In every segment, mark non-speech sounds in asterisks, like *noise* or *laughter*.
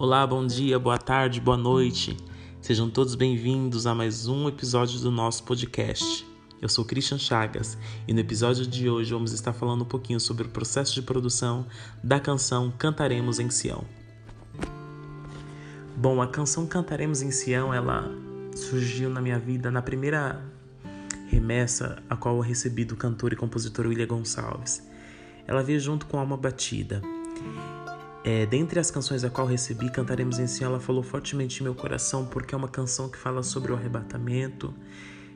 Olá, bom dia, boa tarde, boa noite. Sejam todos bem-vindos a mais um episódio do nosso podcast. Eu sou Christian Chagas e no episódio de hoje vamos estar falando um pouquinho sobre o processo de produção da canção Cantaremos em Sião. Bom, a canção Cantaremos em Sião, ela surgiu na minha vida na primeira remessa a qual eu recebi do cantor e compositor William Gonçalves. Ela veio junto com Alma Batida. É, dentre as canções a qual recebi, Cantaremos em Si, ela falou fortemente em meu coração, porque é uma canção que fala sobre o arrebatamento,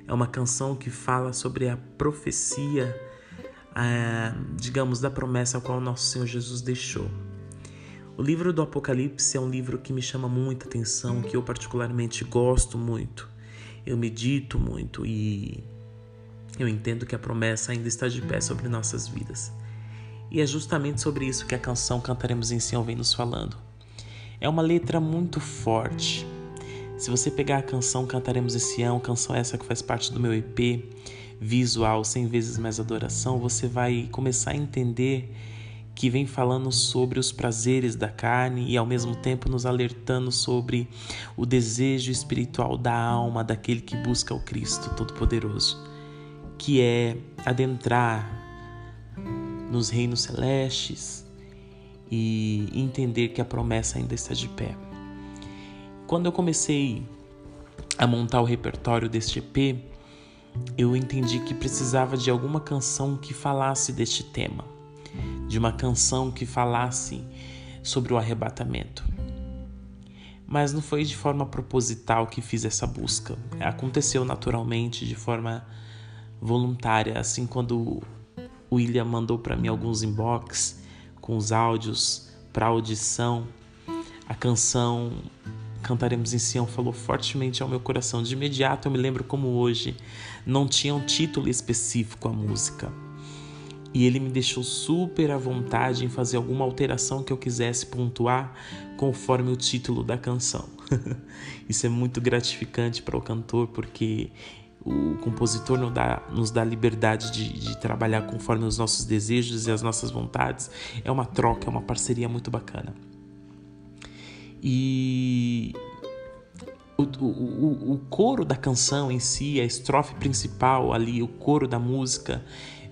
é uma canção que fala sobre a profecia, é, digamos, da promessa a qual nosso Senhor Jesus deixou. O livro do Apocalipse é um livro que me chama muita atenção, que eu particularmente gosto muito, eu medito muito e eu entendo que a promessa ainda está de pé sobre nossas vidas. E é justamente sobre isso que a canção Cantaremos em Sião vem nos falando. É uma letra muito forte. Se você pegar a canção Cantaremos em Sião, canção essa que faz parte do meu EP, visual 100 vezes mais adoração, você vai começar a entender que vem falando sobre os prazeres da carne e ao mesmo tempo nos alertando sobre o desejo espiritual da alma daquele que busca o Cristo Todo-Poderoso, que é adentrar nos reinos celestes e entender que a promessa ainda está de pé. Quando eu comecei a montar o repertório deste EP, eu entendi que precisava de alguma canção que falasse deste tema, de uma canção que falasse sobre o arrebatamento. Mas não foi de forma proposital que fiz essa busca. Aconteceu naturalmente, de forma voluntária, assim quando o William mandou para mim alguns inbox com os áudios para audição. A canção Cantaremos em Sião falou fortemente ao meu coração. De imediato eu me lembro como hoje não tinha um título específico a música. E ele me deixou super à vontade em fazer alguma alteração que eu quisesse pontuar conforme o título da canção. *laughs* Isso é muito gratificante para o cantor porque o compositor nos dá, nos dá liberdade de, de, trabalhar conforme os nossos desejos e as nossas vontades. É uma troca, é uma parceria muito bacana. E o, o, o coro da canção em si, a estrofe principal ali, o coro da música,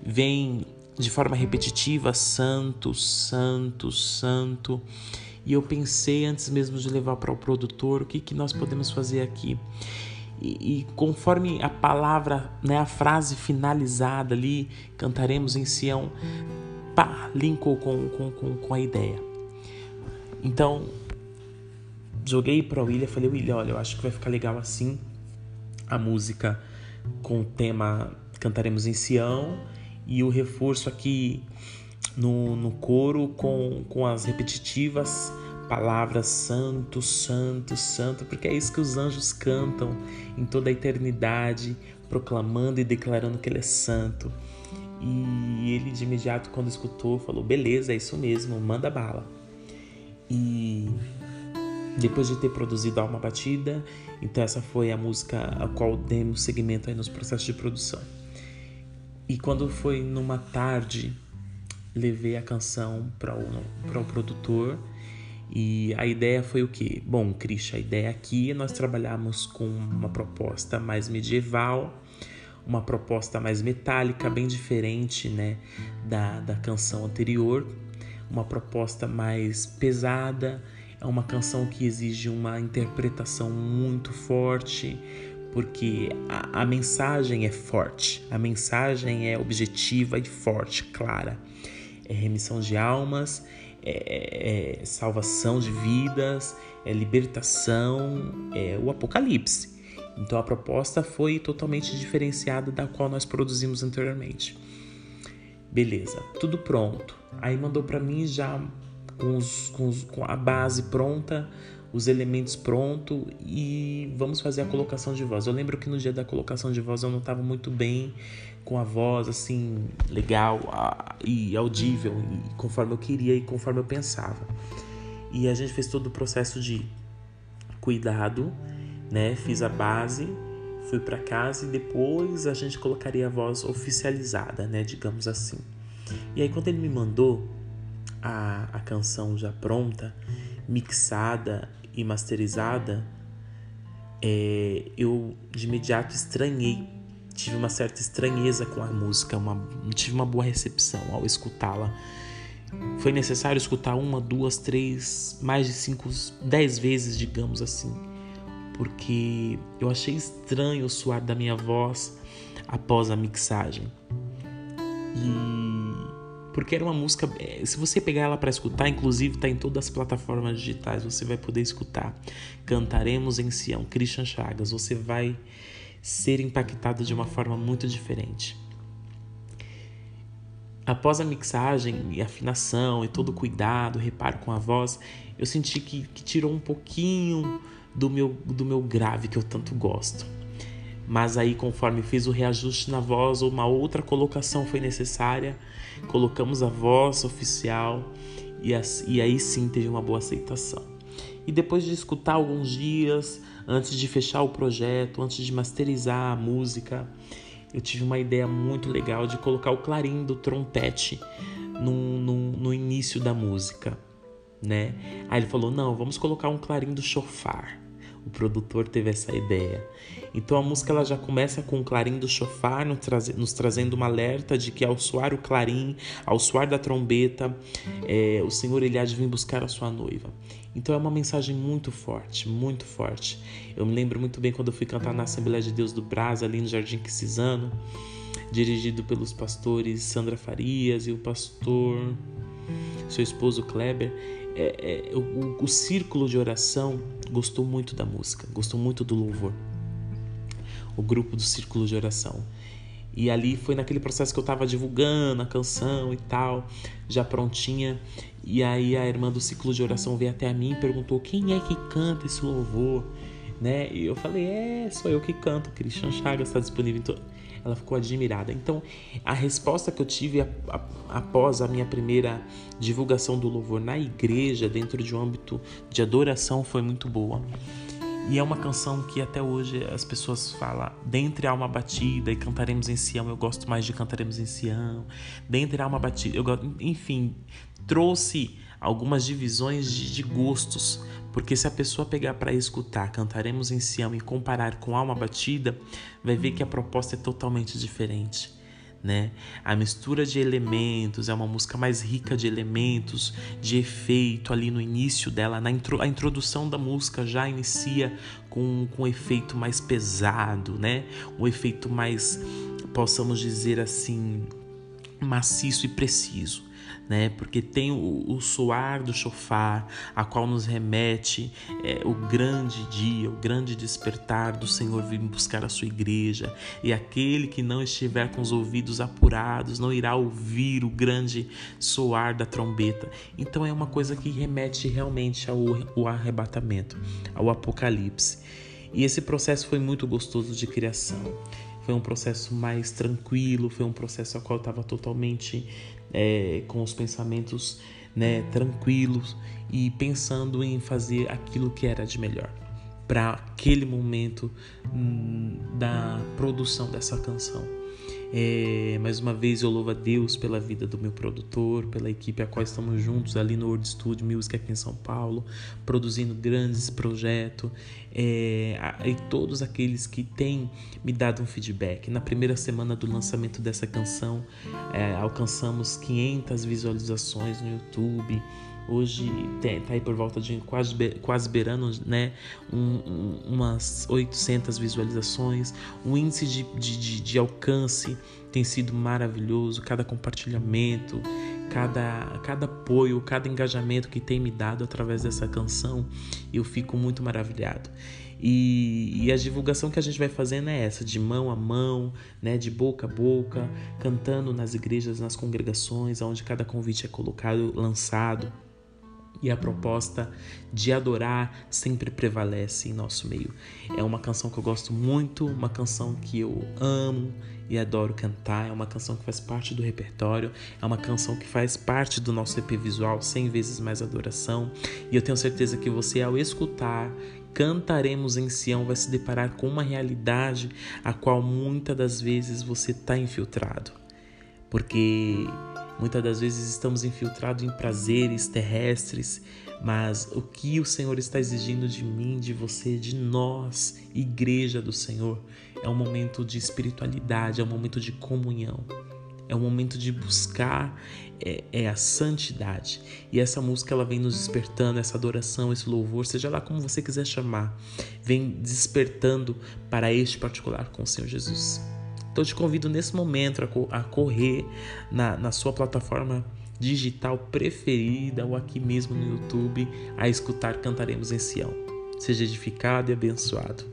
vem de forma repetitiva: Santo, Santo, Santo. E eu pensei antes mesmo de levar para o produtor o que, que nós podemos fazer aqui. E, e, conforme a palavra, né, a frase finalizada ali, cantaremos em Sião, pá, linkou com, com, com, com a ideia. Então, joguei para o William, falei, William, olha, eu acho que vai ficar legal assim, a música com o tema Cantaremos em Sião e o reforço aqui no, no coro com, com as repetitivas palavras santo, santo, santo, porque é isso que os anjos cantam em toda a eternidade, proclamando e declarando que ele é santo. E ele de imediato, quando escutou, falou: beleza, é isso mesmo, manda bala. E depois de ter produzido Alma Batida, então essa foi a música a qual demos segmento aí nos processos de produção. E quando foi numa tarde, levei a canção para o, o produtor e a ideia foi o que? Bom, Cristian, a ideia aqui é nós trabalhamos com uma proposta mais medieval, uma proposta mais metálica, bem diferente né, da, da canção anterior, uma proposta mais pesada, é uma canção que exige uma interpretação muito forte, porque a, a mensagem é forte, a mensagem é objetiva e forte, clara. É remissão de almas, é, é salvação de vidas, é libertação, é o apocalipse. Então a proposta foi totalmente diferenciada da qual nós produzimos anteriormente. Beleza, tudo pronto. Aí mandou para mim já com, os, com, os, com, a base pronta, os elementos prontos e vamos fazer a colocação de voz. Eu lembro que no dia da colocação de voz eu não estava muito bem com a voz assim legal e audível e conforme eu queria e conforme eu pensava. E a gente fez todo o processo de cuidado, né? Fiz a base, fui para casa e depois a gente colocaria a voz oficializada, né? Digamos assim. E aí quando ele me mandou a, a canção já pronta, mixada e masterizada, é, eu de imediato estranhei, tive uma certa estranheza com a música, uma, tive uma boa recepção ao escutá-la. Foi necessário escutar uma, duas, três, mais de cinco, dez vezes, digamos assim, porque eu achei estranho o suar da minha voz após a mixagem. E porque era uma música, é, se você pegar ela para escutar, inclusive está em todas as plataformas digitais, você vai poder escutar. Cantaremos em Sião, Christian Chagas, você vai ser impactado de uma forma muito diferente. Após a mixagem e afinação e todo o cuidado, reparo com a voz, eu senti que, que tirou um pouquinho do meu, do meu grave que eu tanto gosto. Mas aí, conforme fiz o reajuste na voz, uma outra colocação foi necessária. Colocamos a voz oficial e, e aí sim teve uma boa aceitação. E depois de escutar alguns dias, antes de fechar o projeto, antes de masterizar a música, eu tive uma ideia muito legal de colocar o clarim do trompete no, no, no início da música, né? Aí ele falou: não, vamos colocar um clarim do chofar o produtor teve essa ideia. Então a música ela já começa com o clarim do chofar nos, trazendo uma alerta de que ao soar o clarim, ao soar da trombeta, é, o Senhor ele há de vir buscar a sua noiva. Então é uma mensagem muito forte, muito forte. Eu me lembro muito bem quando eu fui cantar na Assembleia de Deus do Brás, ali no Jardim Quisizano, dirigido pelos pastores Sandra Farias e o pastor, seu esposo Kleber é, é, o, o círculo de oração gostou muito da música, gostou muito do louvor. O grupo do círculo de oração. E ali foi naquele processo que eu estava divulgando a canção e tal, já prontinha. E aí a irmã do ciclo de oração veio até a mim e perguntou: quem é que canta esse louvor? Né? E eu falei: é, sou eu que canto. Christian Chagas está disponível ela ficou admirada. Então, a resposta que eu tive após a minha primeira divulgação do louvor na igreja, dentro de um âmbito de adoração, foi muito boa. E é uma canção que até hoje as pessoas falam, dentre alma batida e cantaremos em Sião, eu gosto mais de cantaremos em Sião. Dentre alma batida, eu gosto, enfim, trouxe algumas divisões de, de gostos, porque se a pessoa pegar para escutar Cantaremos em Sião e comparar com Alma Batida, vai ver que a proposta é totalmente diferente. Né? A mistura de elementos é uma música mais rica de elementos, de efeito ali no início dela, na intro, a introdução da música já inicia com, com um efeito mais pesado, né? Um efeito mais, possamos dizer assim, maciço e preciso né? Porque tem o, o soar do chofar, a qual nos remete é, o grande dia, o grande despertar do Senhor vir buscar a sua igreja. E aquele que não estiver com os ouvidos apurados não irá ouvir o grande soar da trombeta. Então é uma coisa que remete realmente ao, ao arrebatamento, ao apocalipse. E esse processo foi muito gostoso de criação. Foi um processo mais tranquilo, foi um processo ao qual eu estava totalmente é, com os pensamentos né, tranquilos e pensando em fazer aquilo que era de melhor para aquele momento hum, da produção dessa canção. É, mais uma vez eu louvo a Deus pela vida do meu produtor, pela equipe a qual estamos juntos ali no World Studio Music aqui em São Paulo, produzindo grandes projetos é, e todos aqueles que têm me dado um feedback. Na primeira semana do lançamento dessa canção, é, alcançamos 500 visualizações no YouTube. Hoje está aí por volta de quase, quase beirando né, um, um, umas 800 visualizações. O índice de, de, de, alcance tem sido maravilhoso. Cada compartilhamento, cada, cada apoio, cada engajamento que tem me dado através dessa canção, eu fico muito maravilhado. E, e, a divulgação que a gente vai fazendo é essa, de mão a mão, né, de boca a boca, cantando nas igrejas, nas congregações, onde cada convite é colocado, lançado e a proposta de adorar sempre prevalece em nosso meio. É uma canção que eu gosto muito, uma canção que eu amo e adoro cantar, é uma canção que faz parte do repertório, é uma canção que faz parte do nosso EP visual 100 vezes mais adoração, e eu tenho certeza que você ao escutar cantaremos em Sião vai se deparar com uma realidade a qual muitas das vezes você está infiltrado. Porque Muitas das vezes estamos infiltrados em prazeres terrestres, mas o que o Senhor está exigindo de mim, de você, de nós, igreja do Senhor, é um momento de espiritualidade, é um momento de comunhão. É um momento de buscar é, é, a santidade. E essa música ela vem nos despertando, essa adoração, esse louvor, seja lá como você quiser chamar, vem despertando para este particular com o Senhor Jesus. Então eu te convido nesse momento a, correr na, na sua plataforma digital preferida ou aqui mesmo no YouTube a escutar Cantaremos em Sião. Seja edificado e abençoado.